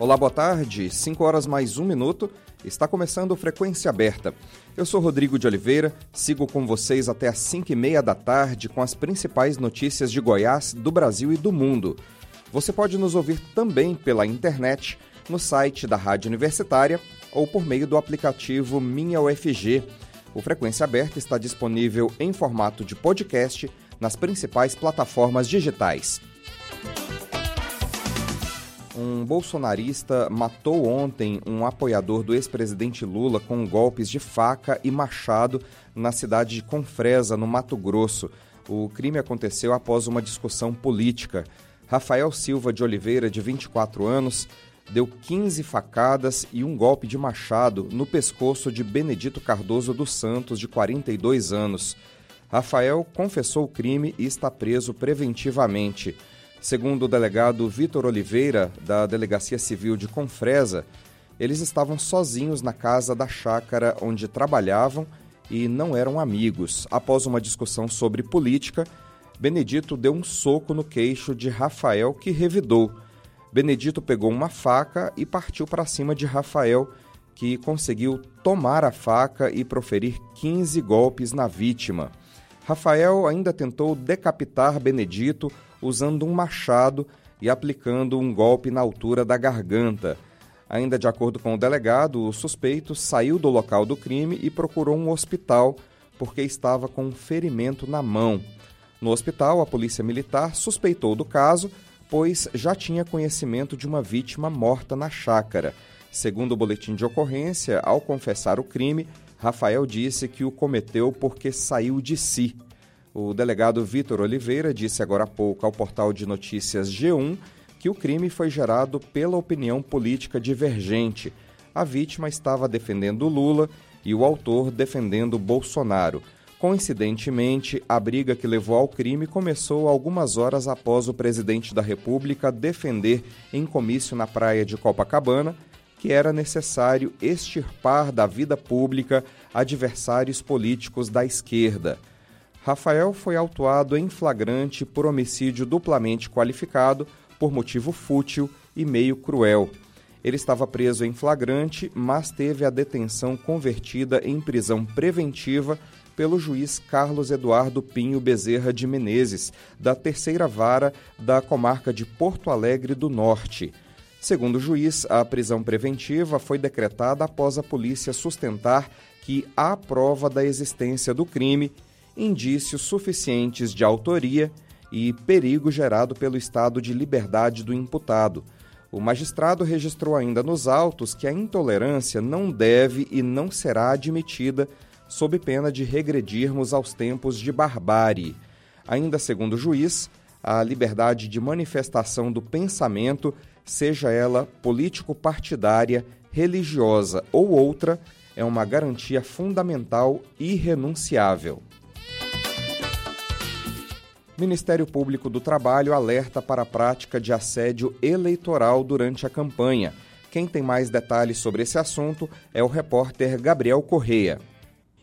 Olá, boa tarde. 5 horas mais um minuto. Está começando Frequência Aberta. Eu sou Rodrigo de Oliveira, sigo com vocês até às 5 e meia da tarde com as principais notícias de Goiás, do Brasil e do mundo. Você pode nos ouvir também pela internet, no site da Rádio Universitária ou por meio do aplicativo Minha UFG. O Frequência Aberta está disponível em formato de podcast nas principais plataformas digitais. Um bolsonarista matou ontem um apoiador do ex-presidente Lula com golpes de faca e machado na cidade de Confresa, no Mato Grosso. O crime aconteceu após uma discussão política. Rafael Silva de Oliveira, de 24 anos, deu 15 facadas e um golpe de machado no pescoço de Benedito Cardoso dos Santos, de 42 anos. Rafael confessou o crime e está preso preventivamente. Segundo o delegado Vitor Oliveira, da Delegacia Civil de Confresa, eles estavam sozinhos na casa da chácara onde trabalhavam e não eram amigos. Após uma discussão sobre política, Benedito deu um soco no queixo de Rafael, que revidou. Benedito pegou uma faca e partiu para cima de Rafael, que conseguiu tomar a faca e proferir 15 golpes na vítima. Rafael ainda tentou decapitar Benedito usando um machado e aplicando um golpe na altura da garganta. Ainda de acordo com o delegado, o suspeito saiu do local do crime e procurou um hospital porque estava com um ferimento na mão. No hospital, a polícia militar suspeitou do caso, pois já tinha conhecimento de uma vítima morta na chácara. Segundo o boletim de ocorrência, ao confessar o crime, Rafael disse que o cometeu porque saiu de si. O delegado Vitor Oliveira disse agora há pouco ao portal de notícias G1 que o crime foi gerado pela opinião política divergente. A vítima estava defendendo Lula e o autor defendendo Bolsonaro. Coincidentemente, a briga que levou ao crime começou algumas horas após o presidente da República defender em comício na praia de Copacabana que era necessário extirpar da vida pública adversários políticos da esquerda. Rafael foi autuado em flagrante por homicídio duplamente qualificado por motivo fútil e meio cruel. Ele estava preso em flagrante, mas teve a detenção convertida em prisão preventiva pelo juiz Carlos Eduardo Pinho Bezerra de Menezes, da terceira vara da comarca de Porto Alegre do Norte. Segundo o juiz, a prisão preventiva foi decretada após a polícia sustentar que há prova da existência do crime indícios suficientes de autoria e perigo gerado pelo estado de liberdade do imputado. O magistrado registrou ainda nos autos que a intolerância não deve e não será admitida sob pena de regredirmos aos tempos de barbárie. Ainda segundo o juiz, a liberdade de manifestação do pensamento, seja ela político-partidária, religiosa ou outra, é uma garantia fundamental e irrenunciável. Ministério Público do Trabalho alerta para a prática de assédio eleitoral durante a campanha. Quem tem mais detalhes sobre esse assunto é o repórter Gabriel Correia.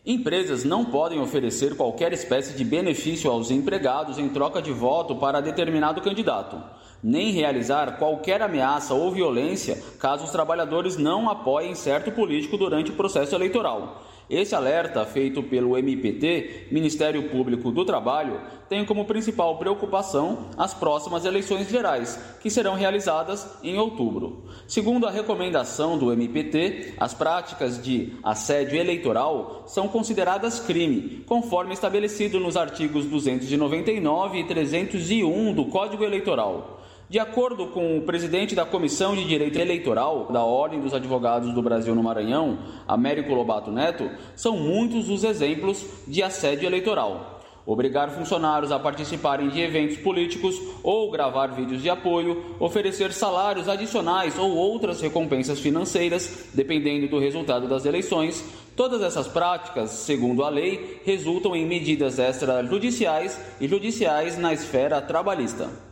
Empresas não podem oferecer qualquer espécie de benefício aos empregados em troca de voto para determinado candidato, nem realizar qualquer ameaça ou violência caso os trabalhadores não apoiem certo político durante o processo eleitoral. Esse alerta, feito pelo MPT, Ministério Público do Trabalho, tem como principal preocupação as próximas eleições gerais, que serão realizadas em outubro. Segundo a recomendação do MPT, as práticas de assédio eleitoral são consideradas crime, conforme estabelecido nos artigos 299 e 301 do Código Eleitoral. De acordo com o presidente da Comissão de Direito Eleitoral da Ordem dos Advogados do Brasil no Maranhão, Américo Lobato Neto, são muitos os exemplos de assédio eleitoral. Obrigar funcionários a participarem de eventos políticos ou gravar vídeos de apoio, oferecer salários adicionais ou outras recompensas financeiras, dependendo do resultado das eleições, Todas essas práticas, segundo a lei, resultam em medidas extrajudiciais e judiciais na esfera trabalhista.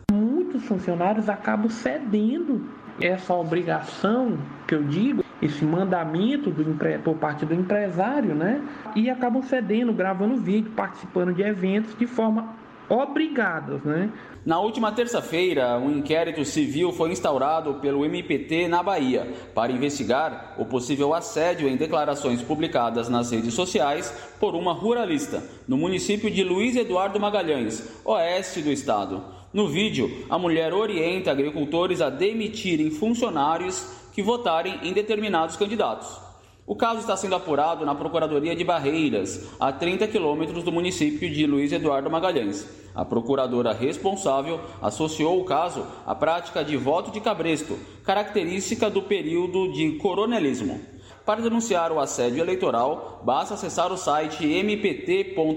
Funcionários acabam cedendo essa obrigação que eu digo, esse mandamento do, por parte do empresário, né? E acabam cedendo, gravando vídeo, participando de eventos de forma obrigadas, né? Na última terça-feira, um inquérito civil foi instaurado pelo MPT na Bahia para investigar o possível assédio em declarações publicadas nas redes sociais por uma ruralista no município de Luiz Eduardo Magalhães, oeste do estado. No vídeo, a mulher orienta agricultores a demitirem funcionários que votarem em determinados candidatos. O caso está sendo apurado na Procuradoria de Barreiras, a 30 quilômetros do município de Luiz Eduardo Magalhães. A procuradora responsável associou o caso à prática de voto de cabresto, característica do período de coronelismo. Para denunciar o assédio eleitoral, basta acessar o site mpt.mp.br,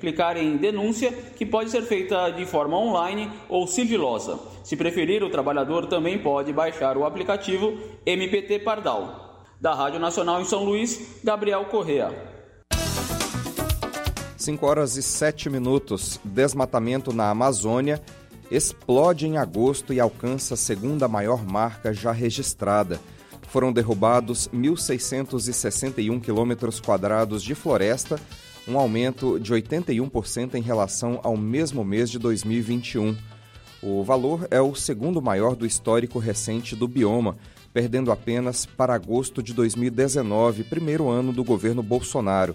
clicar em denúncia, que pode ser feita de forma online ou sigilosa. Se preferir, o trabalhador também pode baixar o aplicativo MPT Pardal. Da Rádio Nacional em São Luís, Gabriel Correa. 5 horas e 7 minutos. Desmatamento na Amazônia explode em agosto e alcança a segunda maior marca já registrada. Foram derrubados 1.661 quilômetros quadrados de floresta, um aumento de 81% em relação ao mesmo mês de 2021. O valor é o segundo maior do histórico recente do bioma, perdendo apenas para agosto de 2019, primeiro ano do governo Bolsonaro.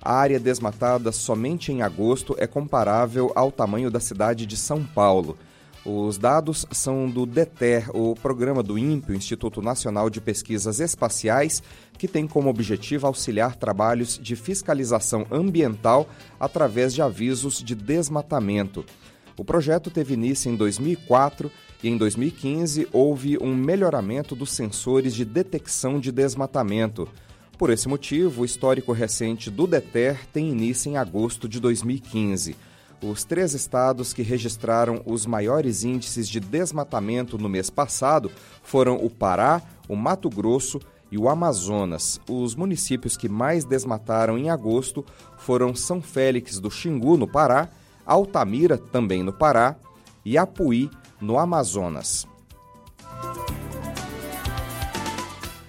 A área desmatada somente em agosto é comparável ao tamanho da cidade de São Paulo. Os dados são do DETER, o programa do INPE, Instituto Nacional de Pesquisas Espaciais, que tem como objetivo auxiliar trabalhos de fiscalização ambiental através de avisos de desmatamento. O projeto teve início em 2004 e em 2015 houve um melhoramento dos sensores de detecção de desmatamento. Por esse motivo, o histórico recente do DETER tem início em agosto de 2015. Os três estados que registraram os maiores índices de desmatamento no mês passado foram o Pará, o Mato Grosso e o Amazonas. Os municípios que mais desmataram em agosto foram São Félix do Xingu, no Pará, Altamira, também no Pará, e Apuí, no Amazonas.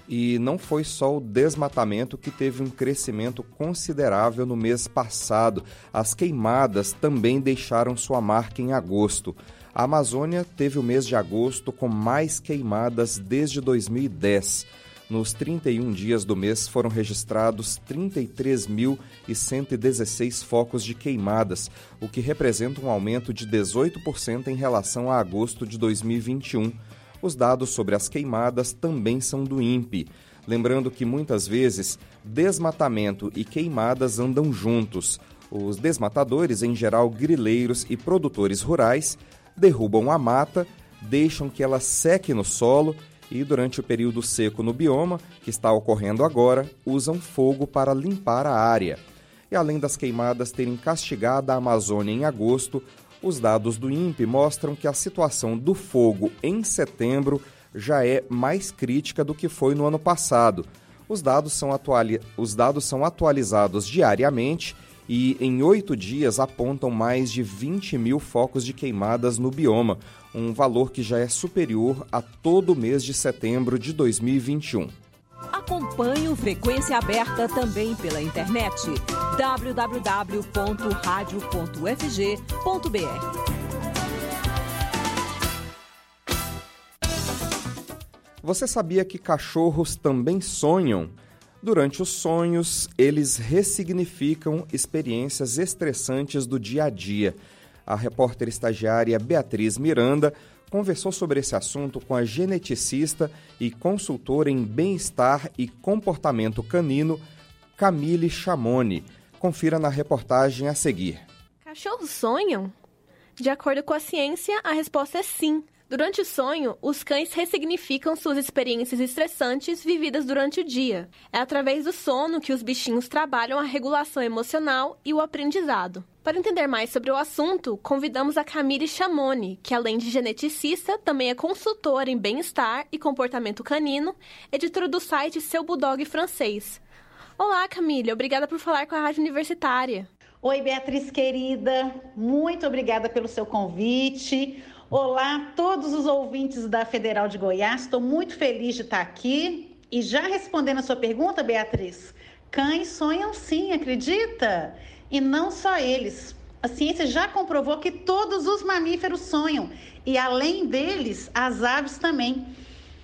E não foi só o desmatamento que teve um crescimento considerável no mês passado. As queimadas também deixaram sua marca em agosto. A Amazônia teve o mês de agosto com mais queimadas desde 2010. Nos 31 dias do mês foram registrados 33.116 focos de queimadas, o que representa um aumento de 18% em relação a agosto de 2021. Os dados sobre as queimadas também são do INPE. Lembrando que muitas vezes desmatamento e queimadas andam juntos. Os desmatadores, em geral grileiros e produtores rurais, derrubam a mata, deixam que ela seque no solo e, durante o período seco no bioma, que está ocorrendo agora, usam fogo para limpar a área. E além das queimadas terem castigado a Amazônia em agosto, os dados do INPE mostram que a situação do fogo em setembro já é mais crítica do que foi no ano passado. Os dados são, atuali os dados são atualizados diariamente e em oito dias apontam mais de 20 mil focos de queimadas no bioma, um valor que já é superior a todo mês de setembro de 2021. Acompanhe o Frequência Aberta também pela internet www.radio.fg.br. Você sabia que cachorros também sonham? Durante os sonhos, eles ressignificam experiências estressantes do dia a dia. A repórter estagiária Beatriz Miranda conversou sobre esse assunto com a geneticista e consultora em bem-estar e comportamento canino, Camille Chamoni. Confira na reportagem a seguir. Cachorros sonham? De acordo com a ciência, a resposta é sim. Durante o sonho, os cães ressignificam suas experiências estressantes vividas durante o dia. É através do sono que os bichinhos trabalham a regulação emocional e o aprendizado. Para entender mais sobre o assunto, convidamos a Camille Chamoni, que além de geneticista, também é consultora em bem-estar e comportamento canino, editora do site Seu Bulldog Francês. Olá, Camila. Obrigada por falar com a Rádio Universitária. Oi, Beatriz querida. Muito obrigada pelo seu convite. Olá, todos os ouvintes da Federal de Goiás. Estou muito feliz de estar aqui. E já respondendo a sua pergunta, Beatriz, cães sonham sim, acredita? E não só eles. A ciência já comprovou que todos os mamíferos sonham e, além deles, as aves também.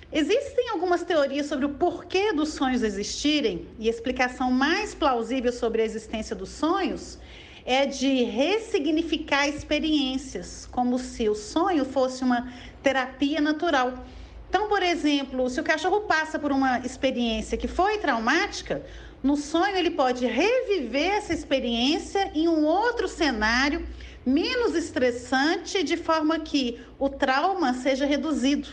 Existem algumas teorias sobre o porquê dos sonhos existirem, e a explicação mais plausível sobre a existência dos sonhos é de ressignificar experiências, como se o sonho fosse uma terapia natural. Então, por exemplo, se o cachorro passa por uma experiência que foi traumática, no sonho, ele pode reviver essa experiência em um outro cenário menos estressante, de forma que o trauma seja reduzido.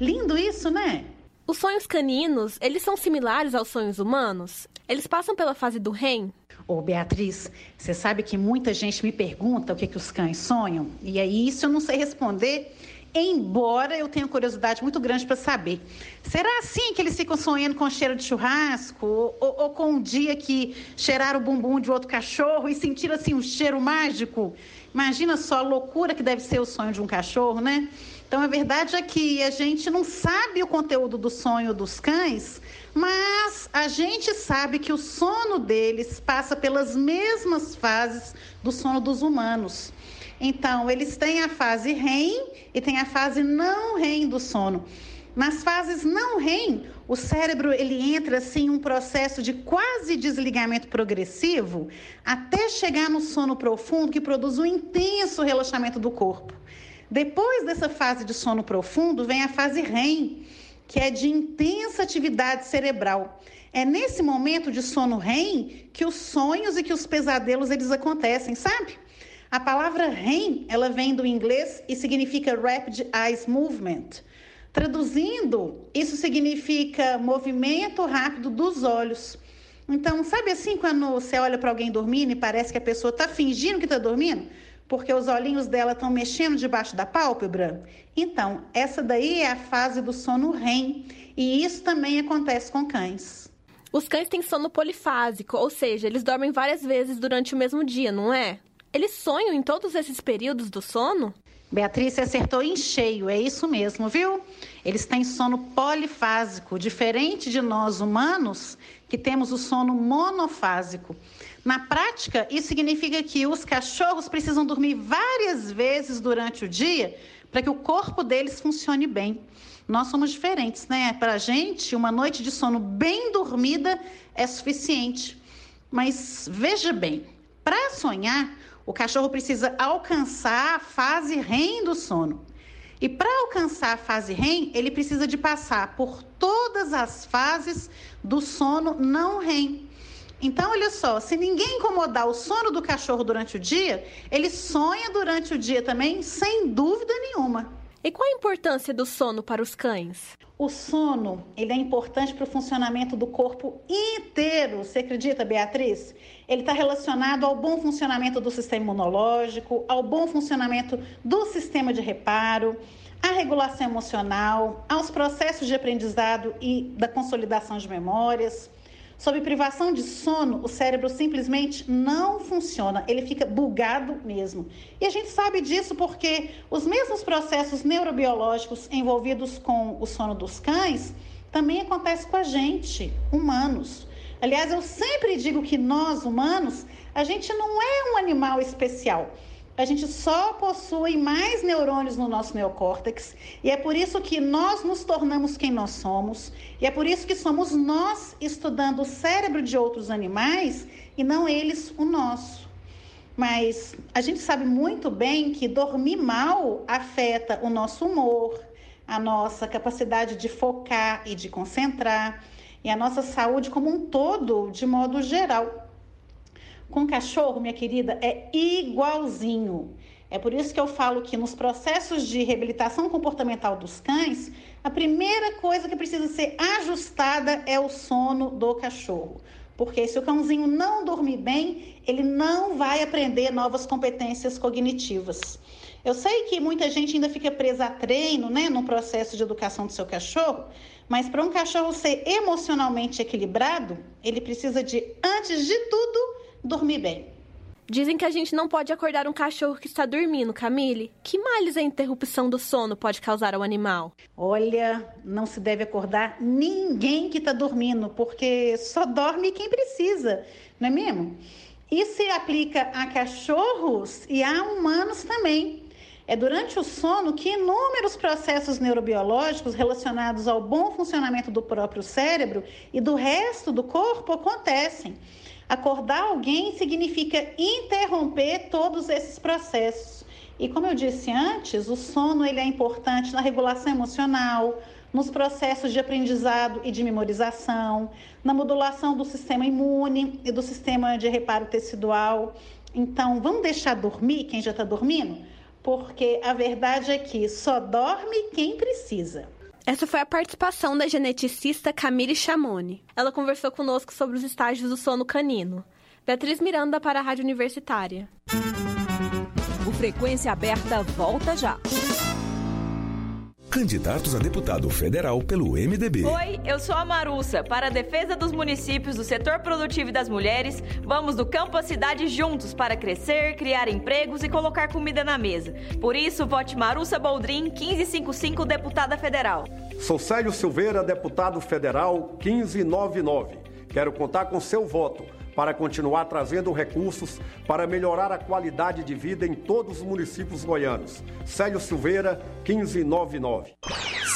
Lindo isso, né? Os sonhos caninos, eles são similares aos sonhos humanos? Eles passam pela fase do REM? Ô, Beatriz, você sabe que muita gente me pergunta o que, que os cães sonham? E aí, isso eu não sei responder embora eu tenha curiosidade muito grande para saber. Será assim que eles ficam sonhando com cheiro de churrasco? Ou, ou, com um dia que cheiraram o bumbum de outro cachorro e sentiram assim um cheiro mágico? Imagina só a loucura que deve ser o sonho de um cachorro, né? Então a verdade é que a gente não sabe o conteúdo do sonho dos cães, mas a gente sabe que o sono deles passa pelas mesmas fases do sono dos humanos. Então, eles têm a fase REM e tem a fase não REM do sono. Nas fases não REM, o cérebro ele entra assim um processo de quase desligamento progressivo até chegar no sono profundo que produz um intenso relaxamento do corpo. Depois dessa fase de sono profundo vem a fase REM, que é de intensa atividade cerebral. É nesse momento de sono REM que os sonhos e que os pesadelos eles acontecem, sabe? A palavra REM, ela vem do inglês e significa Rapid Eyes Movement. Traduzindo, isso significa movimento rápido dos olhos. Então, sabe assim quando você olha para alguém dormindo e parece que a pessoa está fingindo que está dormindo? Porque os olhinhos dela estão mexendo debaixo da pálpebra? Então, essa daí é a fase do sono REM. E isso também acontece com cães. Os cães têm sono polifásico, ou seja, eles dormem várias vezes durante o mesmo dia, não é? Eles sonham em todos esses períodos do sono? Beatriz acertou em cheio, é isso mesmo, viu? Eles têm sono polifásico, diferente de nós humanos, que temos o sono monofásico. Na prática, isso significa que os cachorros precisam dormir várias vezes durante o dia para que o corpo deles funcione bem. Nós somos diferentes, né? Para a gente, uma noite de sono bem dormida é suficiente. Mas veja bem, para sonhar, o cachorro precisa alcançar a fase REM do sono. E para alcançar a fase REM, ele precisa de passar por todas as fases do sono não REM. Então, olha só, se ninguém incomodar o sono do cachorro durante o dia, ele sonha durante o dia também, sem dúvida nenhuma. E qual a importância do sono para os cães? O sono, ele é importante para o funcionamento do corpo inteiro. Você acredita, Beatriz? Ele está relacionado ao bom funcionamento do sistema imunológico, ao bom funcionamento do sistema de reparo, à regulação emocional, aos processos de aprendizado e da consolidação de memórias. Sob privação de sono, o cérebro simplesmente não funciona, ele fica bugado mesmo. E a gente sabe disso porque os mesmos processos neurobiológicos envolvidos com o sono dos cães também acontecem com a gente, humanos. Aliás, eu sempre digo que nós, humanos, a gente não é um animal especial a gente só possui mais neurônios no nosso neocórtex e é por isso que nós nos tornamos quem nós somos e é por isso que somos nós estudando o cérebro de outros animais e não eles o nosso. Mas a gente sabe muito bem que dormir mal afeta o nosso humor, a nossa capacidade de focar e de concentrar e a nossa saúde como um todo, de modo geral. Com cachorro, minha querida, é igualzinho. É por isso que eu falo que nos processos de reabilitação comportamental dos cães, a primeira coisa que precisa ser ajustada é o sono do cachorro. Porque se o cãozinho não dormir bem, ele não vai aprender novas competências cognitivas. Eu sei que muita gente ainda fica presa a treino, né, no processo de educação do seu cachorro, mas para um cachorro ser emocionalmente equilibrado, ele precisa de, antes de tudo, dormir bem. Dizem que a gente não pode acordar um cachorro que está dormindo, Camille. Que males a interrupção do sono pode causar ao animal? Olha, não se deve acordar ninguém que está dormindo, porque só dorme quem precisa, não é mesmo? Isso se aplica a cachorros e a humanos também. É durante o sono que inúmeros processos neurobiológicos relacionados ao bom funcionamento do próprio cérebro e do resto do corpo acontecem. Acordar alguém significa interromper todos esses processos. E como eu disse antes, o sono ele é importante na regulação emocional, nos processos de aprendizado e de memorização, na modulação do sistema imune e do sistema de reparo tecidual. Então, vamos deixar dormir quem já está dormindo? Porque a verdade é que só dorme quem precisa. Essa foi a participação da geneticista Camille Chamoni. Ela conversou conosco sobre os estágios do sono canino. Beatriz Miranda para a Rádio Universitária. O Frequência Aberta volta já. Candidatos a deputado federal pelo MDB. Oi, eu sou a Marussa. Para a defesa dos municípios, do setor produtivo e das mulheres, vamos do campo à cidade juntos para crescer, criar empregos e colocar comida na mesa. Por isso, vote Marussa Boldrin, 1555, deputada federal. Sou Célio Silveira, deputado federal, 1599. Quero contar com seu voto para continuar trazendo recursos para melhorar a qualidade de vida em todos os municípios goianos. Célio Silveira, 1599.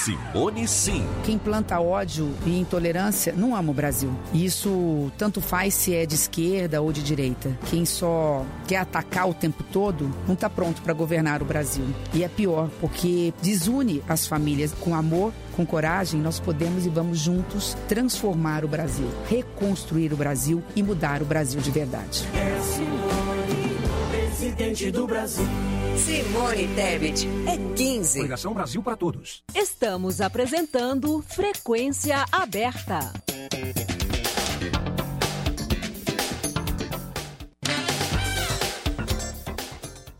Simone Sim. Quem planta ódio e intolerância não ama o Brasil. Isso tanto faz se é de esquerda ou de direita. Quem só quer atacar o tempo todo não está pronto para governar o Brasil. E é pior, porque desune as famílias com amor com coragem, nós podemos e vamos juntos transformar o Brasil, reconstruir o Brasil e mudar o Brasil de verdade. É Simone, presidente do Brasil. Simone Tebet é 15. Coligação Brasil para todos. Estamos apresentando Frequência Aberta.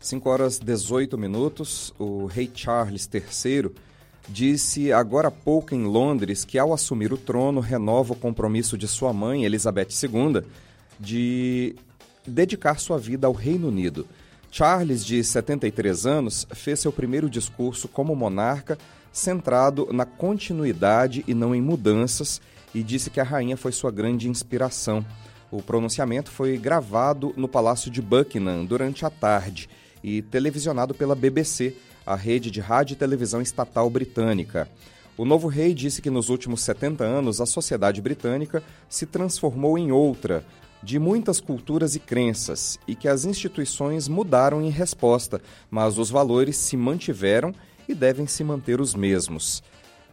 Cinco horas 18 minutos, o rei Charles III disse agora há pouco em Londres que, ao assumir o trono, renova o compromisso de sua mãe, Elizabeth II, de dedicar sua vida ao Reino Unido. Charles, de 73 anos, fez seu primeiro discurso como monarca centrado na continuidade e não em mudanças e disse que a rainha foi sua grande inspiração. O pronunciamento foi gravado no Palácio de Buckingham durante a tarde e televisionado pela BBC a rede de rádio e televisão estatal britânica. O novo rei disse que nos últimos 70 anos a sociedade britânica se transformou em outra, de muitas culturas e crenças, e que as instituições mudaram em resposta, mas os valores se mantiveram e devem se manter os mesmos.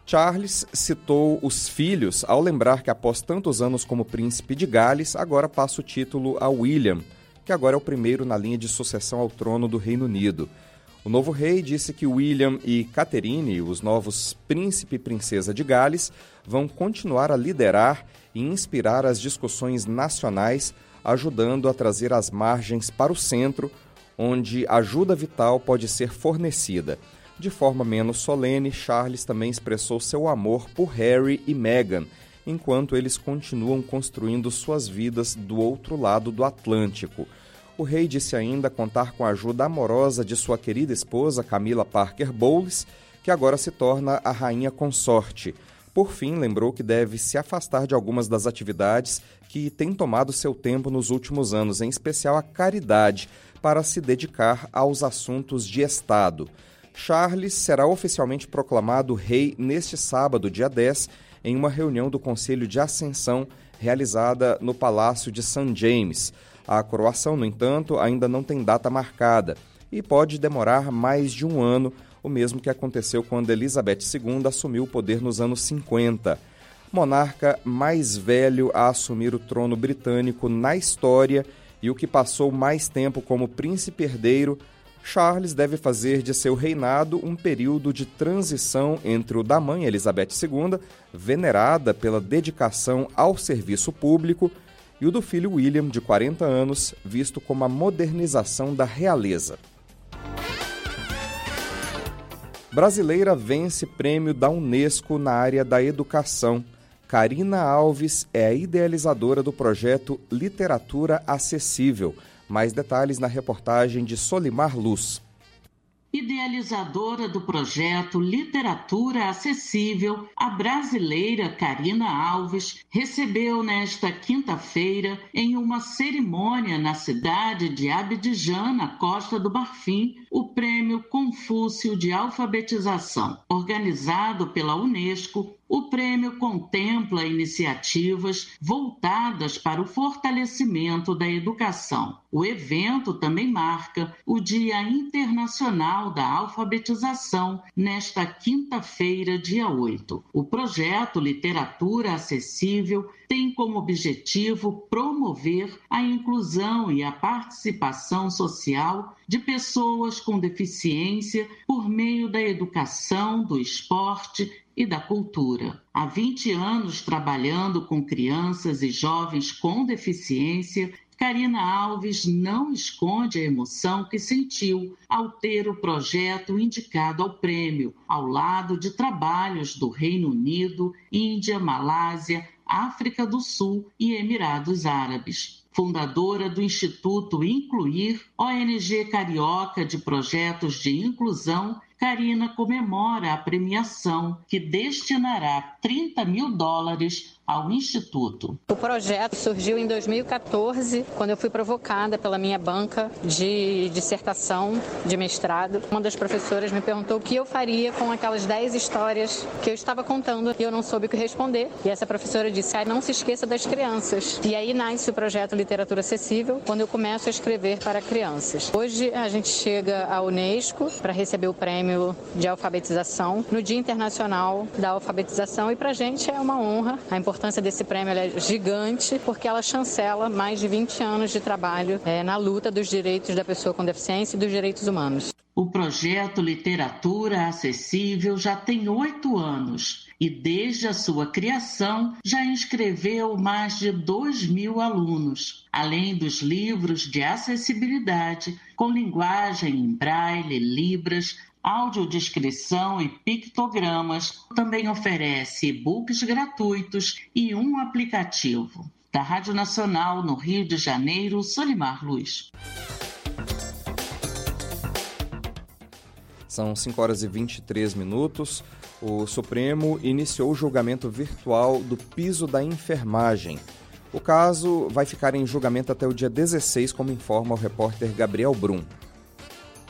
Charles citou os filhos ao lembrar que, após tantos anos como príncipe de Gales, agora passa o título a William, que agora é o primeiro na linha de sucessão ao trono do Reino Unido. O novo rei disse que William e Catherine, os novos príncipe e princesa de Gales, vão continuar a liderar e inspirar as discussões nacionais, ajudando a trazer as margens para o centro, onde ajuda vital pode ser fornecida. De forma menos solene, Charles também expressou seu amor por Harry e Meghan, enquanto eles continuam construindo suas vidas do outro lado do Atlântico. O rei disse ainda contar com a ajuda amorosa de sua querida esposa Camila Parker Bowles, que agora se torna a rainha consorte. Por fim, lembrou que deve se afastar de algumas das atividades que têm tomado seu tempo nos últimos anos, em especial a caridade, para se dedicar aos assuntos de Estado. Charles será oficialmente proclamado rei neste sábado, dia 10, em uma reunião do Conselho de Ascensão realizada no Palácio de St. James. A coroação, no entanto, ainda não tem data marcada e pode demorar mais de um ano, o mesmo que aconteceu quando Elizabeth II assumiu o poder nos anos 50. Monarca mais velho a assumir o trono britânico na história e o que passou mais tempo como príncipe herdeiro, Charles deve fazer de seu reinado um período de transição entre o da mãe Elizabeth II, venerada pela dedicação ao serviço público, e o do filho William, de 40 anos, visto como a modernização da realeza. Brasileira vence prêmio da Unesco na área da educação. Karina Alves é a idealizadora do projeto Literatura Acessível. Mais detalhes na reportagem de Solimar Luz. Idealizadora do projeto Literatura Acessível, a brasileira Karina Alves recebeu nesta quinta-feira, em uma cerimônia na cidade de Abidjan, na Costa do Marfim, o Prêmio Confúcio de Alfabetização, organizado pela Unesco o prêmio contempla iniciativas voltadas para o fortalecimento da educação. O evento também marca o Dia Internacional da Alfabetização, nesta quinta-feira, dia 8. O projeto Literatura Acessível tem como objetivo promover a inclusão e a participação social de pessoas com deficiência por meio da educação, do esporte e da cultura. Há 20 anos trabalhando com crianças e jovens com deficiência, Karina Alves não esconde a emoção que sentiu ao ter o projeto indicado ao prêmio, ao lado de trabalhos do Reino Unido, Índia, Malásia, África do Sul e Emirados Árabes fundadora do Instituto Incluir, ONG carioca de projetos de inclusão Karina comemora a premiação, que destinará 30 mil dólares ao Instituto. O projeto surgiu em 2014, quando eu fui provocada pela minha banca de dissertação de mestrado. Uma das professoras me perguntou o que eu faria com aquelas 10 histórias que eu estava contando e eu não soube o que responder. E essa professora disse: ah, não se esqueça das crianças. E aí nasce o projeto Literatura Acessível, quando eu começo a escrever para crianças. Hoje a gente chega à Unesco para receber o prêmio de alfabetização no Dia Internacional da Alfabetização e para a gente é uma honra a importância importância desse prêmio é gigante porque ela chancela mais de 20 anos de trabalho é, na luta dos direitos da pessoa com deficiência e dos direitos humanos. O projeto Literatura Acessível já tem oito anos e, desde a sua criação, já inscreveu mais de 2 mil alunos, além dos livros de acessibilidade com linguagem em braille, libras, audiodescrição e pictogramas, também oferece e-books gratuitos e um aplicativo. Da Rádio Nacional, no Rio de Janeiro, Solimar Luz. São 5 horas e 23 minutos. O Supremo iniciou o julgamento virtual do piso da enfermagem. O caso vai ficar em julgamento até o dia 16, como informa o repórter Gabriel Brum.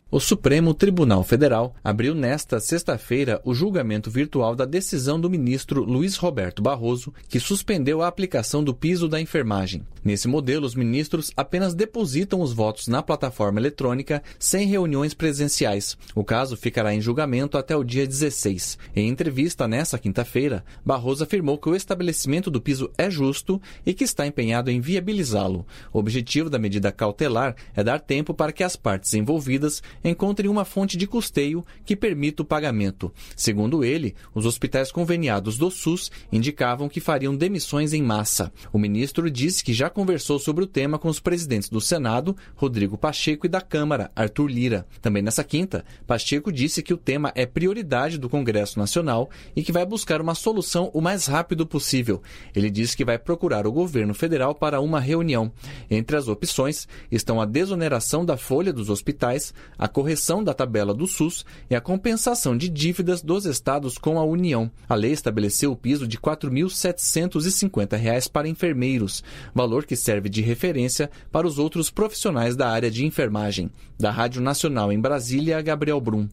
O Supremo Tribunal Federal abriu nesta sexta-feira o julgamento virtual da decisão do ministro Luiz Roberto Barroso, que suspendeu a aplicação do piso da enfermagem. Nesse modelo, os ministros apenas depositam os votos na plataforma eletrônica sem reuniões presenciais. O caso ficará em julgamento até o dia 16. Em entrevista nesta quinta-feira, Barroso afirmou que o estabelecimento do piso é justo e que está empenhado em viabilizá-lo. O objetivo da medida cautelar é dar tempo para que as partes envolvidas encontrem uma fonte de custeio que permita o pagamento. Segundo ele, os hospitais conveniados do SUS indicavam que fariam demissões em massa. O ministro disse que já conversou sobre o tema com os presidentes do Senado, Rodrigo Pacheco, e da Câmara, Arthur Lira. Também nessa quinta, Pacheco disse que o tema é prioridade do Congresso Nacional e que vai buscar uma solução o mais rápido possível. Ele disse que vai procurar o governo federal para uma reunião. Entre as opções estão a desoneração da folha dos hospitais, a correção da tabela do SUS e a compensação de dívidas dos estados com a União. A lei estabeleceu o piso de R$ 4.750 para enfermeiros, valor que serve de referência para os outros profissionais da área de enfermagem. Da Rádio Nacional em Brasília, Gabriel Brum.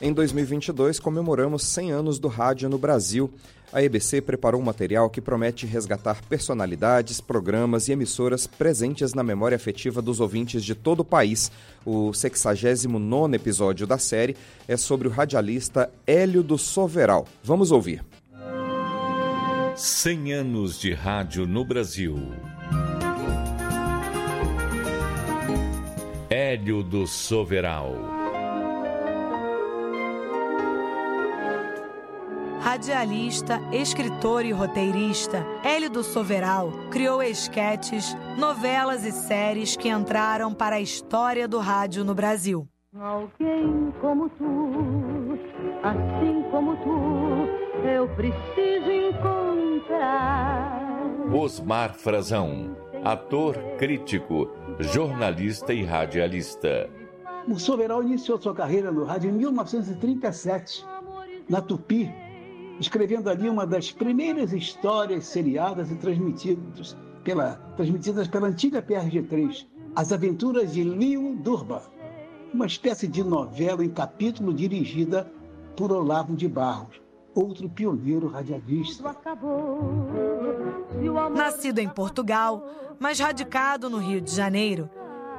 Em 2022, comemoramos 100 anos do rádio no Brasil. A EBC preparou um material que promete resgatar personalidades, programas e emissoras presentes na memória afetiva dos ouvintes de todo o país. O 69 episódio da série é sobre o radialista Hélio do Soveral. Vamos ouvir. 100 anos de rádio no Brasil. Hélio do Soveral. Radialista, escritor e roteirista, Hélio do Soveral criou esquetes, novelas e séries que entraram para a história do rádio no Brasil. Alguém como tu, assim como tu, eu preciso encontrar. Osmar Frazão, ator, crítico, jornalista e radialista. O Soberal iniciou sua carreira no rádio em 1937, na Tupi, escrevendo ali uma das primeiras histórias seriadas e transmitidas pela, transmitidas pela antiga PRG3, As Aventuras de Lio Durba, uma espécie de novela em capítulo dirigida por Olavo de Barros, outro pioneiro radialista. Nascido em Portugal, mas radicado no Rio de Janeiro,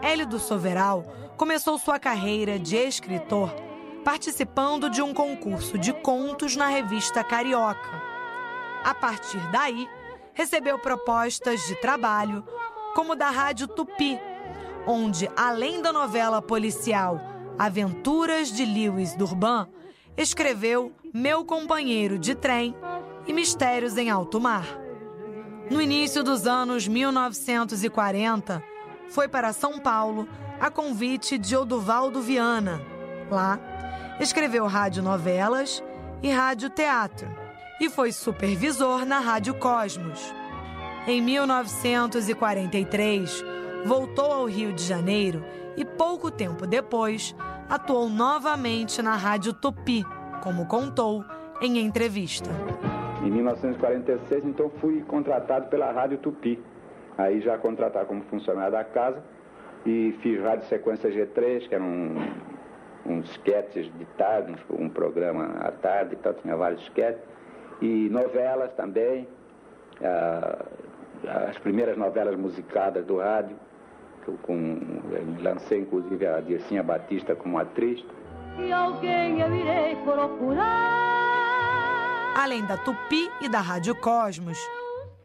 Hélio do Soveral começou sua carreira de escritor participando de um concurso de contos na revista Carioca. A partir daí, recebeu propostas de trabalho, como da Rádio Tupi, onde, além da novela policial Aventuras de Lewis Durban, escreveu Meu Companheiro de Trem e Mistérios em Alto Mar. No início dos anos 1940, foi para São Paulo a convite de Oduvaldo Viana. Lá, escreveu radionovelas e radioteatro e foi supervisor na Rádio Cosmos. Em 1943, voltou ao Rio de Janeiro e pouco tempo depois atuou novamente na Rádio Tupi, como contou em entrevista. Em 1946, então, fui contratado pela Rádio Tupi. Aí já contratado como funcionário da casa e fiz Rádio Sequência G3, que era um, uns sketches de tarde, um programa à tarde, então tinha vários sketches, e novelas também, ah, as primeiras novelas musicadas do rádio, com, lancei inclusive a Dircinha Batista como atriz. E alguém eu irei procurar. Além da Tupi e da Rádio Cosmos,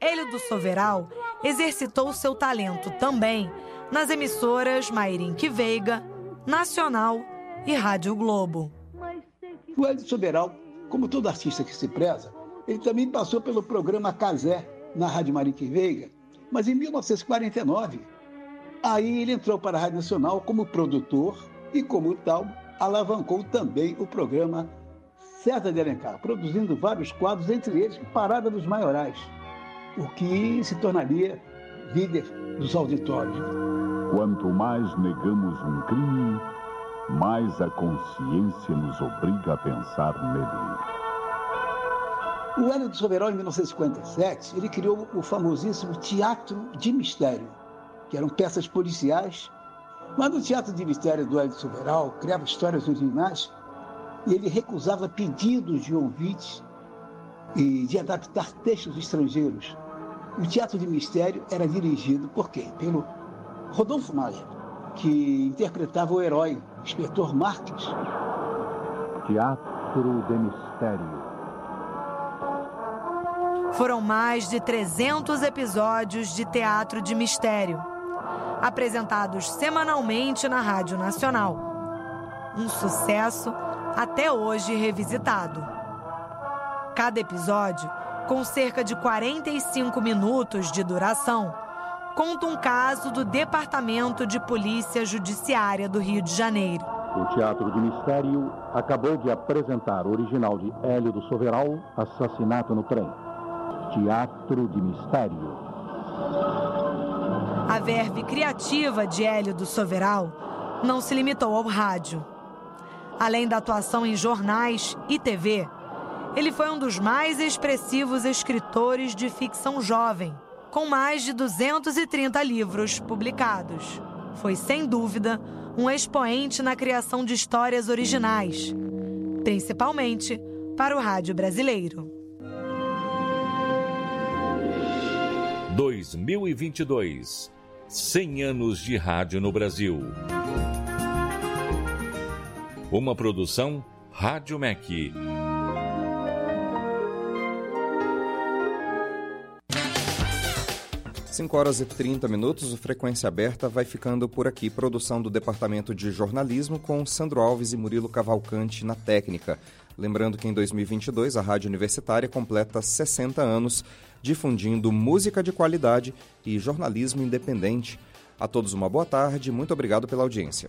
Hélio do Soveral exercitou seu talento também nas emissoras Mairink Veiga, Nacional e Rádio Globo. O Hélio Soberal, como todo artista que se preza, ele também passou pelo programa Casé na Rádio Marinque Veiga, mas em 1949, aí ele entrou para a Rádio Nacional como produtor e, como tal, alavancou também o programa César de Alencar, produzindo vários quadros, entre eles Parada dos Maiorais, o que se tornaria líder dos auditórios. Quanto mais negamos um crime, mais a consciência nos obriga a pensar nele. O Hélio de Soberal, em 1957, ele criou o famosíssimo Teatro de Mistério, que eram peças policiais. Mas no Teatro de Mistério do Hélio de Soberal, criava histórias originais e ele recusava pedidos de ouvintes e de adaptar textos estrangeiros. O Teatro de Mistério era dirigido por quem? Pelo Rodolfo Maia, que interpretava o herói, o inspetor Marques. Teatro de Mistério. Foram mais de 300 episódios de teatro de mistério, apresentados semanalmente na Rádio Nacional. Um sucesso até hoje revisitado. Cada episódio, com cerca de 45 minutos de duração, conta um caso do Departamento de Polícia Judiciária do Rio de Janeiro. O Teatro de Mistério acabou de apresentar o original de Hélio do Soveral, Assassinato no Trem. Teatro de Mistério. A verve criativa de Hélio do Soveral não se limitou ao rádio. Além da atuação em jornais e TV, ele foi um dos mais expressivos escritores de ficção jovem, com mais de 230 livros publicados. Foi, sem dúvida, um expoente na criação de histórias originais, principalmente para o rádio brasileiro. 2022 100 anos de rádio no Brasil. Uma produção Rádio MEC. Cinco horas e 30 minutos, o Frequência Aberta vai ficando por aqui. Produção do Departamento de Jornalismo com Sandro Alves e Murilo Cavalcante na técnica. Lembrando que em 2022 a Rádio Universitária completa 60 anos, difundindo música de qualidade e jornalismo independente. A todos uma boa tarde, muito obrigado pela audiência.